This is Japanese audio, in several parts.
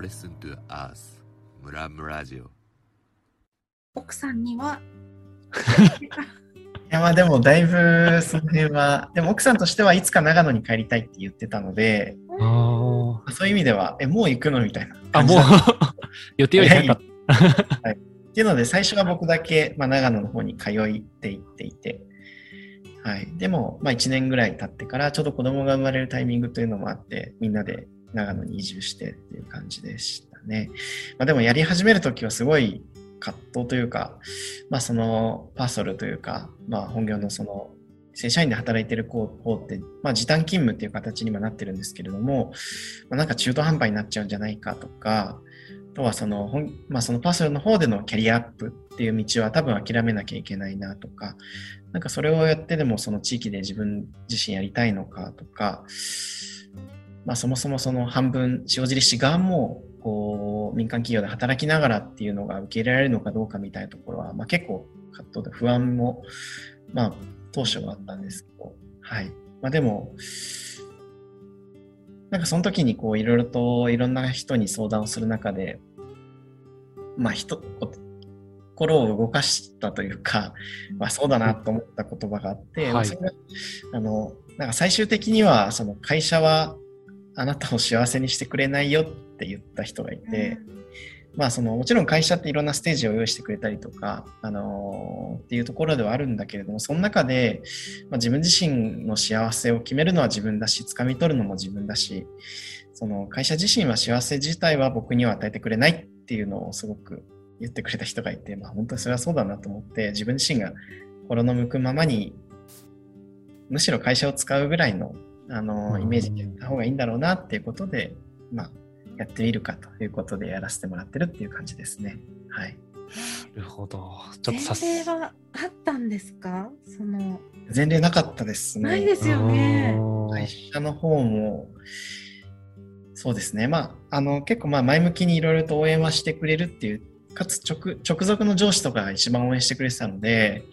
listen to us. ムラムラジオ。奥さんには。いやまあでもだいぶその辺は、でも奥さんとしてはいつか長野に帰りたいって言ってたので、そういう意味では、え、もう行くのみたいな。あ、もう。予定より早かった。っていうので、最初は僕だけ、まあ、長野の方に通いって行っていて、はい。でも、まあ1年ぐらい経ってから、ちょうど子供が生まれるタイミングというのもあって、みんなで長野に移住してっていう感じでしたね。まあでもやり始めるときはすごい葛藤というか、まあそのパーソルというか、まあ本業のその正社員で働いてる方って、まあ時短勤務っていう形にもなってるんですけれども、まあ、なんか中途半端になっちゃうんじゃないかとか、あとはその本、まあ、そのパーソルの方でのキャリアアップっていう道は多分諦めなきゃいけないなとか、なんかそれをやってでもその地域で自分自身やりたいのかとか、まあそもそもその半分、塩尻市側もこう民間企業で働きながらっていうのが受け入れられるのかどうかみたいなところは、まあ、結構葛藤で不安も、まあ当初はあったんですけど、はい。まあでも、なんかその時にこういろいろといろんな人に相談をする中で、まあ人、こ心を動かしたというか、まあそうだなと思った言葉があって、はいまあそれがあの、なんか最終的にはその会社はあなたを幸せにしてくれないよって言った人がいて、まあそのもちろん会社っていろんなステージを用意してくれたりとか、あのーっていうところではあるんだけれども、その中で、まあ、自分自身の幸せを決めるのは自分だし、掴み取るのも自分だし、その会社自身は幸せ自体は僕には与えてくれないっていうのをすごく言ってくれた人がいて、まあ本当にそれはそうだなと思って、自分自身が心の向くままに、むしろ会社を使うぐらいの、あのイメージでやった方がいいんだろうなっていうことで、まあ、やってみるかということでやらせてもらってるっていう感じですね。はい。なるほど。ちょっと前例はあったんですか？その、前例なかったですね。ないですよね。会社の方も、そうですね。まあ、あの、結構まあ前向きにいろいろと応援はしてくれるっていう、かつ直直属の上司とかが一番応援してくれてたので、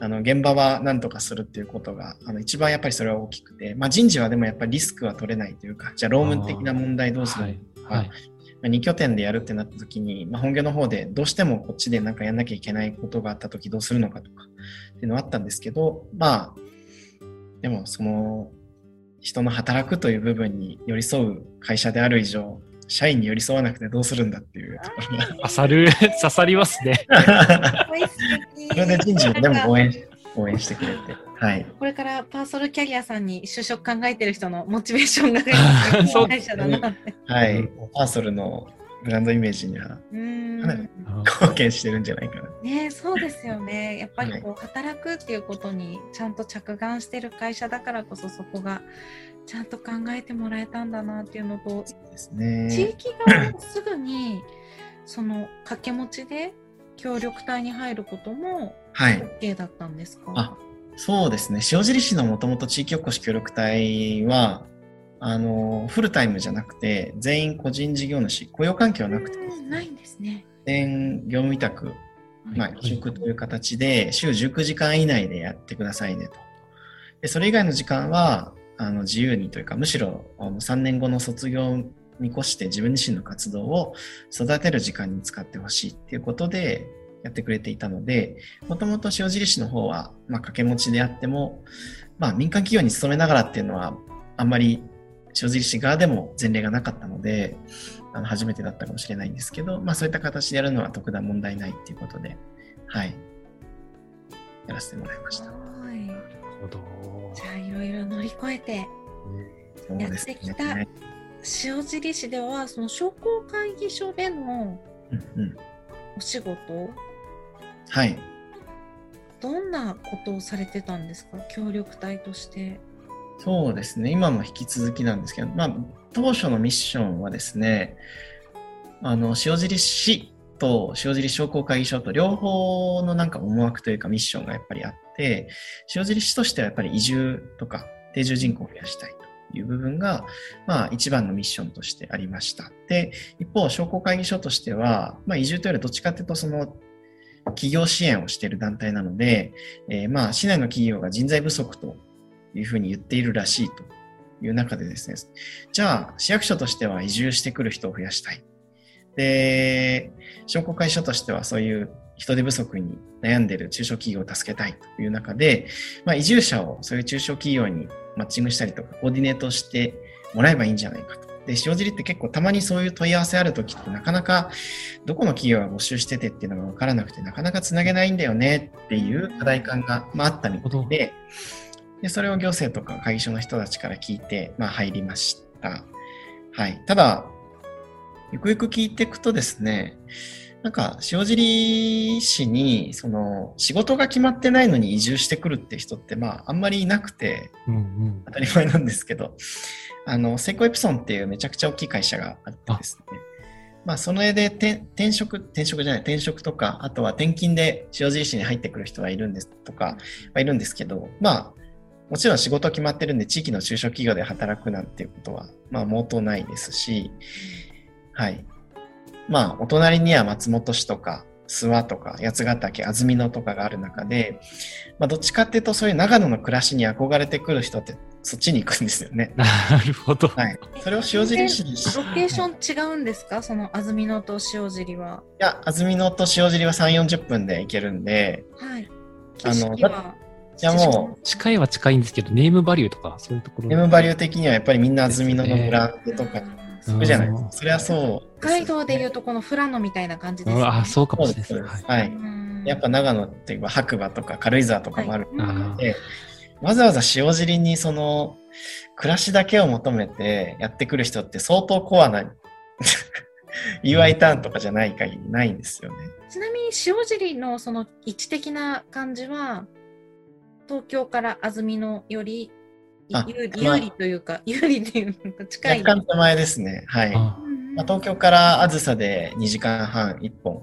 あの、現場は何とかするっていうことが、あの、一番やっぱりそれは大きくて、まあ人事はでもやっぱりリスクは取れないというか、じゃあ、労務的な問題どうするのはいかはい。まあ2拠点でやるってなった時に、まあ、本業の方でどうしてもこっちでなんかやんなきゃいけないことがあった時どうするのかとかっていうのはあったんですけど、まあ、でもその人の働くという部分に寄り添う会社である以上、社員に寄り添わなくてどうするんだっていうところが。刺さる、刺さりますね。おい素敵それで人事もでも応援し応援してくれて。はい。これからパーソルキャリアさんに就職考えてる人のモチベーションがそう会社だなって。はい。パーソルのブランドイメージには貢献してるんじゃないかな。ねそうですよね。やっぱりこう働くっていうことにちゃんと着眼してる会社だからこそそこがちゃんと考えてもらえたんだなっていうのと、ね。地域側もすぐにその掛け持ちで協力隊に入ることもはい。OK だったんですか、あそうですね。塩尻市のもともと地域おこし協力隊は、あの、フルタイムじゃなくて、全員個人事業主、雇用関係はなくてないね、んですね。全業務委託、まあ、委嘱という形で、週19時間以内でやってくださいねと。で、それ以外の時間は、あの、自由にというか、むしろ、あの3年後の卒業を見越して自分自身の活動を育てる時間に使ってほしいっていうことでやってくれていたので、もともと塩尻市の方は、まあ、掛け持ちであっても、まあ、民間企業に勤めながらっていうのは、あんまり塩尻市側でも前例がなかったので、あの初めてだったかもしれないんですけど、まあ、そういった形でやるのは特段問題ないっていうことで、はい、やらせてもらいました。はい。なるほど。じゃあいろいろ乗り越えてそうですやってきたね。塩尻市ではその商工会議所でのうんうん、お仕事はい。どんなことをされてたんですか？協力隊として。そうですね。今も引き続きなんですけど、まあ、当初のミッションはですね、あの、塩尻市と塩尻商工会議所と両方のなんか思惑というかミッションがやっぱりあって、塩尻市としてはやっぱり移住とか定住人口を増やしたいという部分が、まあ一番のミッションとしてありました。で、一方、商工会議所としては、まあ移住というよりどっちかというとその企業支援をしている団体なので、えーまあ市内の企業が人材不足というふうに言っているらしいという中でですね、じゃあ市役所としては移住してくる人を増やしたい。で、商工会所としてはそういう人手不足に悩んでいる中小企業を助けたいという中で、まあ、移住者をそういう中小企業にマッチングしたりとか、コーディネートしてもらえばいいんじゃないかと。で、塩尻って結構たまにそういう問い合わせあるときってなかなかどこの企業が募集しててっていうのが分からなくてなかなかつなげないんだよねっていう課題感が、まあ、あったみたいで、で、それを行政とか会議所の人たちから聞いて、まあ入りました。はい。ただ、ゆくゆく聞いていくとですね、なんか、塩尻市に、その、仕事が決まってないのに移住してくるって人って、まあ、あんまりいなくて、うんうん。当たり前なんですけど、あの、セイコエプソンっていうめちゃくちゃ大きい会社があってですね、まあ、その絵で転転職、転職じゃない、転職とか、あとは転勤で塩尻市に入ってくる人がいるんですとか、はいるんですけど、まあ、もちろん仕事決まってるんで、地域の中小企業で働くなんていうことは、まあ、毛頭ないですし、はい。まあ、お隣には松本市とか、諏訪とか、八ヶ岳、安曇野とかがある中で、まあ、どっちかっていうと、そういう長野の暮らしに憧れてくる人って、そっちに行くんですよね。なるほど。はい。それを塩尻市にロケーション違うんですか？その安曇野と塩尻は。いや、安曇野と塩尻は3、40分で行けるんで、はい。あの景色は。いやも近いは近いんですけど、ネームバリューとか、そういうところ。ネームバリュー的にはやっぱりみんな安曇野のブランドとかにうん行くじゃないですか。それはそう北海道でいうととこの富良野みたいな感じです、ね。うんあ、そうかもしれないです。はいはい。やっぱ長野って言えば白馬とか軽井沢とかもあるはいあで、わざわざ塩尻にその暮らしだけを求めてやってくる人って相当コアな UI ターンとかじゃない限りないんですよね。ちなみに塩尻のその位置的な感じは東京から安曇野よりあ有利まあ有利というか 有利というか近い。若干手前ですね。はい。まあ、東京からあずさで2時間半1本、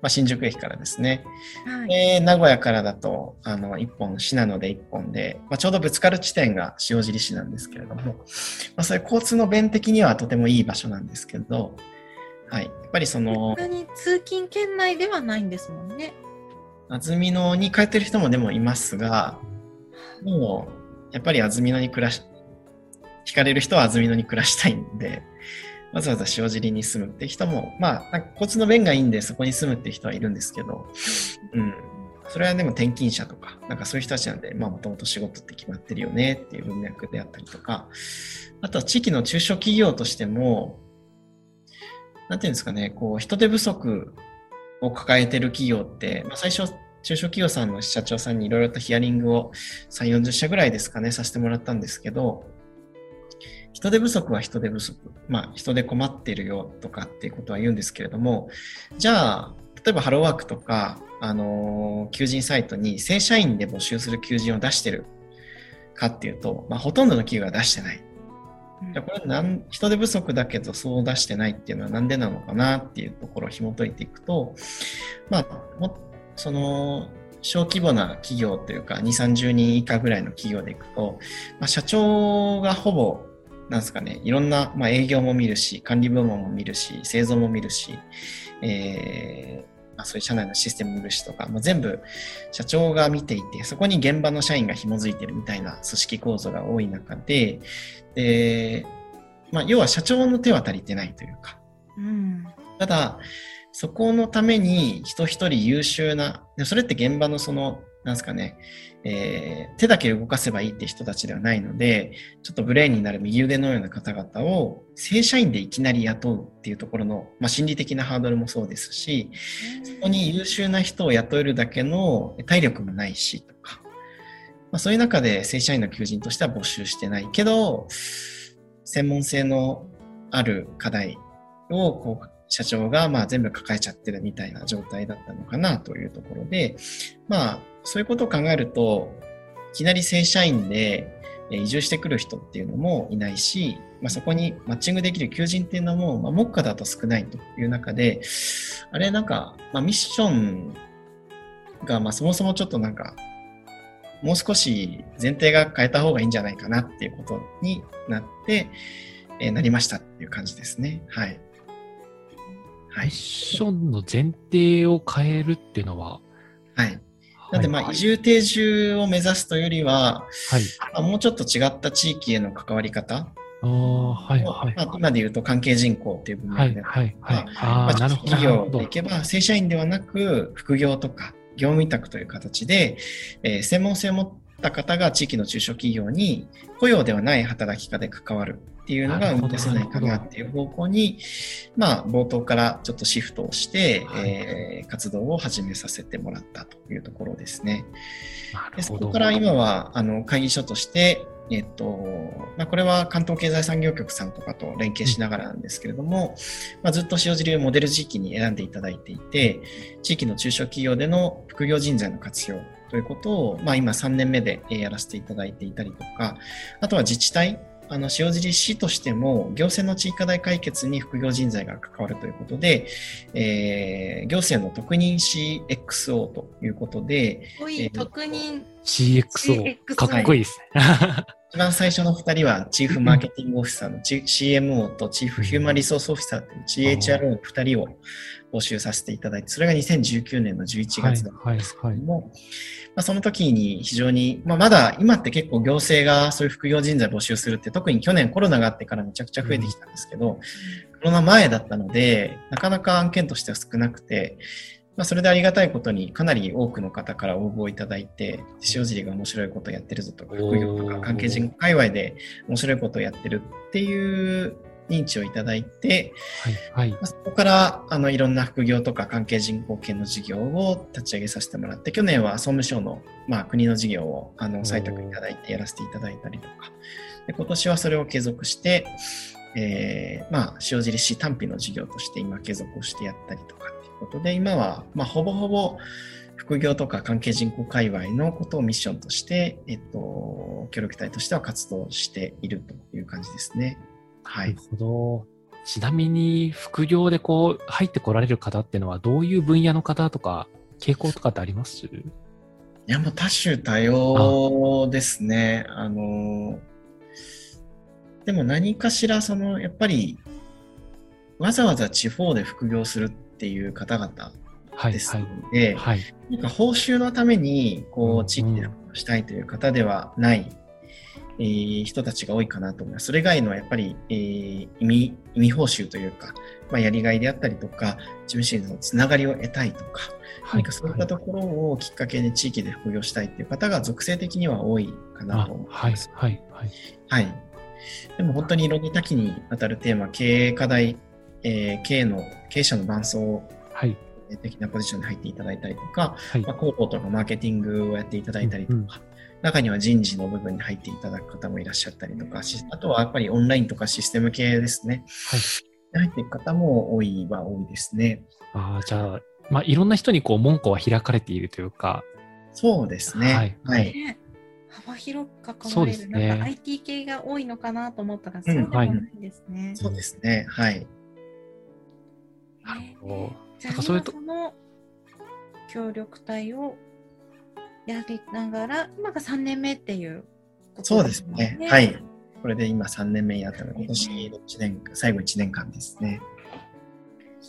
まあ、新宿駅からですね。はいで、名古屋からだと、あの、1本、信濃で1本で、まあ、ちょうどぶつかる地点が塩尻市なんですけれども、まあ、そういう交通の便的にはとてもいい場所なんですけど、はい。やっぱりその普、通に通勤圏内ではないんですもんね。安曇野に通ってる人もでもいますが、もう、やっぱり安曇野に暮らし、惹かれる人は安曇野に暮らしたいんで、わざわざ塩尻に住むって人も、まあ、なんか交通の便がいいんでそこに住むって人はいるんですけど、うん。それはでも転勤者とか、なんかそういう人たちなんで、まあもともと仕事って決まってるよねっていう文脈であったりとか、あとは地域の中小企業としても、なんていうんですかね、こう人手不足を抱えてる企業って、まあ、最初、中小企業さんの社長さんにいろいろとヒアリングを3、40社ぐらいですかね、させてもらったんですけど、人手不足は人手不足。まあ、人手困ってるよとかっていうことは言うんですけれども、じゃあ、例えばハローワークとか、あのー求人サイトに正社員で募集する求人を出してるかっていうと、まあ、ほとんどの企業が出してない。じゃあこれなん人手不足だけどそう出してないっていうのはなんでなのかなっていうところを紐解いていくと、まあ、もその小規模な企業というか2、30人以下ぐらいの企業でいくと、まあ、社長がほぼなんですかね、いろんな、まあ、営業も見るし、管理部門も見るし、製造も見るし、えーまあ、そういう社内のシステムも見るしとか、もう全部社長が見ていて、そこに現場の社員が紐づいてるみたいな組織構造が多い中で、で、まあ、要は社長の手は足りてないというか、うん。ただ、そこのために人一人優秀な、それって現場のその、なんですかね、えー手だけ動かせばいいって人たちではないので、ちょっとブレーンになる右腕のような方々を正社員でいきなり雇うっていうところの、まあ、心理的なハードルもそうですし、そこに優秀な人を雇えるだけの体力もないしとか、まあ、そういう中で正社員の求人としては募集してないけど、専門性のある課題をこう社長がまあ全部抱えちゃってるみたいな状態だったのかなというところで、まあそういうことを考えると、いきなり正社員で移住してくる人っていうのもいないし、まあ、そこにマッチングできる求人っていうのも、まあ、目下だと少ないという中で、あれなんか、まあ、ミッションが、まあ、そもそもちょっとなんか、もう少し前提が変えた方がいいんじゃないかなっていうことになって、えーなりましたっていう感じですね。はい。はいミッ。ションの前提を変えるっていうのは、はい。なんで、まあ、はい移住定住を目指すというよりは、はい。まあ、もうちょっと違った地域への関わり方？ああ、はいはいまあ、今で言うと関係人口っていう分はい野で、はいはい。まあ。企業でいけば、正社員ではなく、副業とか業務委託という形で、えー専門性を持った方が地域の中小企業に雇用ではない働き方で関わるっていうのがなるほど。生み出せないかなってい。う方向に、まあ、冒頭からちょっとシフトをして、はいえー活動を始めさせてもらったというところですね。でそこから今はあの会議所として、えっとまあ、これは関東経済産業局さんとかと連携しながらなんですけれども、まあ、ずっと塩尻をモデル地域に選んでいただいていて、地域の中小企業での副業人材の活用ということを、まあ、今3年目でえーやらせていただいていたりとか、あとは自治体、あの塩尻市としても行政の地域課題解決に副業人材が関わるということで、えー行政の特任 CXO ということで、えー特任 CXO。かっこいいですね。一番最初の2人はチーフマーケティングオフィサーのチ CMO とチーフヒューマンリソースオフィサーという CHRO の2人を募集させていただいて、それが2019年の11はい月だったんはいですけはい。ども、まあ、その時に非常に、まあ、まだ今って結構行政がそういう副業人材募集するって特に去年コロナがあってからめちゃくちゃ増えてきたんですけど、コロナ前だったので、なかなか案件としては少なくて、まあ、それでありがたいことにかなり多くの方から応募をいただいて、塩尻が面白いことをやってるぞとか、副業とか関係人界隈で面白いことをやってるっていう認知をいただいて、はいはい。ま。あそこからあのいろんな副業とか関係人口系の事業を立ち上げさせてもらって、去年は総務省の、まあ、国の事業をあの採択いただいてやらせていただいたりとか、で今年はそれを継続して、えーまあ、塩尻市単品の事業として今継続をしてやったりとかことで、今は、まあ、ほぼほぼ副業とか関係人口界隈のことをミッションとして、えっと、協力隊としては活動しているという感じですね。はないる。ほど。ちなみに、副業でこう、入ってこられる方っていうのは、どういう分野の方とか、傾向とかってあります？いや、もう多種多様ですね。あの、でも何かしら、その、やっぱり、わざわざ地方で副業するっていう方々ですはいはい。ので、はい。なんか報酬のために、こうんう、地域で副業したいという方ではない、えー人たちが多いかなと思います。それ以外のやっぱり、えー意味、意味報酬というか、まあ、やりがいであったりとか、自分自身のつながりを得たいとか、はい何かそういったところをきっかけに地域で副業したいっていう方が属性的には多いかなあと思いはいます。はいはい。はい。でも本当にいろんな多岐にわたるテーマ、経営課題、えー経営の、経営者の伴走はい的なポジションに入っていただいたりとか、はいまあ、広報とかマーケティングをやっていただいたりとか、うんうん中には人事の部分に入っていただく方もいらっしゃったりとか、しあとはやっぱりオンラインとかシステム系ですね。はい。入っていく方も多いは多いですね。ああ、じゃあ、まあ、いろんな人にこう、門戸は開かれているというか、そうですね。はいはい。ね幅広く関そうわれる、ねなんか IT 系が多いのかなと思ったら、そうでもないですね。そうですね。はい。なるほど。じゃあなんかそれと今その協力隊をやりながら、今が3年目っていうことそうですね。はい。これで今3年目やったので、今年の1年、最後1年間ですね。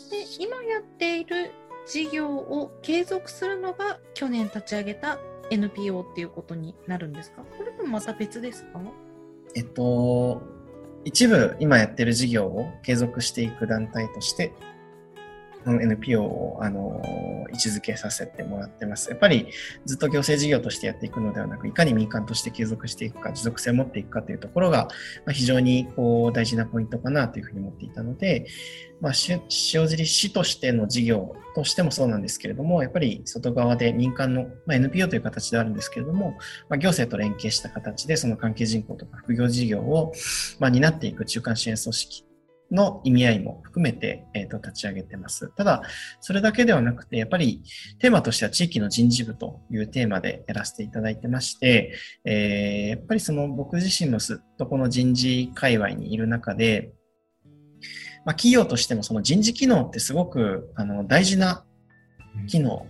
で今やっている事業を継続するのが去年立ち上げた NPO っていうことになるんですか？これともまた別ですか？えっと、一部今やってる事業を継続していく団体として、NPO をあの位置づけさせてもらってます。やっぱりずっと行政事業としてやっていくのではなく、いかに民間として継続していくか、持続性を持っていくかというところが、ま、非常にこう大事なポイントかなというふうに思っていたので、まあ、塩尻市としての事業としてもそうなんですけれども、やっぱり外側で民間の、まあ、NPO という形であるんですけれども、まあ、行政と連携した形でその関係人口とか副業事業を、ま、担っていく中間支援組織の意味合いも含めて、えー、と立ち上げてます。ただ、それだけではなくて、やっぱりテーマとしては地域の人事部というテーマでやらせていただいてまして、えーやっぱりその僕自身もずっとこの人事界隈にいる中で、まあ、企業としてもその人事機能ってすごくあの大事な機能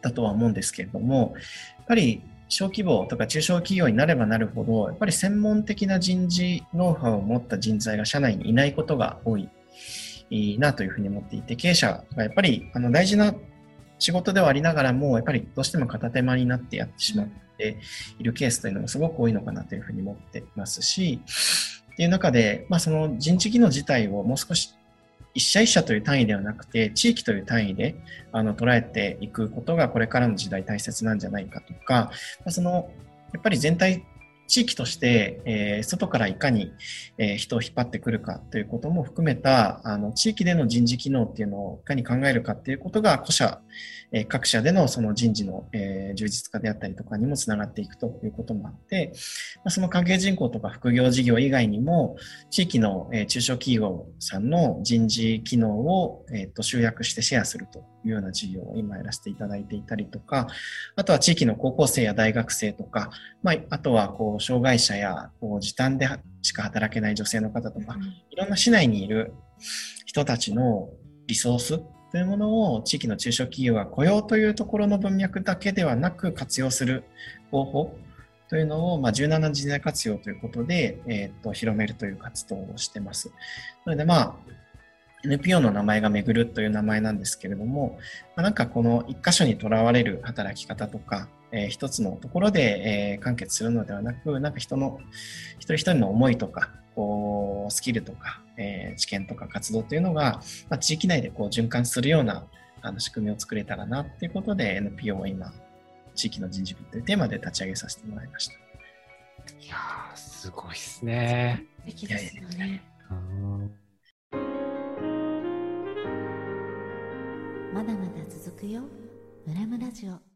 だとは思うんですけれども、やっぱり小規模とか中小企業になればなるほど、やっぱり専門的な人事ノウハウを持った人材が社内にいないことが多いなというふうに思っていて、経営者がやっぱりあの大事な仕事ではありながらも、やっぱりどうしても片手間になってやってしまっているケースというのがすごく多いのかなというふうに思っていますし、っていう中で、まあ、その人事技能自体をもう少し一社一社という単位ではなくて、地域という単位であの捉えていくことがこれからの時代大切なんじゃないかとか、そのやっぱり全体地域として、えー、外からいかに、えー、人を引っ張ってくるかということも含めたあの地域での人事機能っていうのをいかに考えるかっていうことが個社、えー、各社でのその人事の、えー、充実化であったりとかにもつながっていくということもあって、まあ、その関係人口とか副業事業以外にも地域の、えー、中小企業さんの人事機能を、えー、と集約してシェアすると。いうような事業を今やらせていただいていたりとか、あとは地域の高校生や大学生とか、まあ、あとはこう障害者やこう時短でしか働けない女性の方とか、いろんな市内にいる人たちのリソースというものを地域の中小企業が雇用というところの文脈だけではなく活用する方法というのを、まあ、柔軟な人材活用ということで、えー、と広めるという活動をしてます。なので、まあ、NPO の名前がめぐるという名前なんですけれども、まあ、なんかこの一箇所にとらわれる働き方とか、えー、一つのところで、えー、完結するのではなく、なんか人の、一人一人の思いとか、こう、スキルとか、えー、知見とか活動というのが、まあ、地域内でこう循環するようなあの仕組みを作れたらなっていうことで NPO を今、地域の人事部というテーマで立ち上げさせてもらいました。いやー、すごいですね。素敵ですよね。まだまだ続くよ。ムラムラジオ。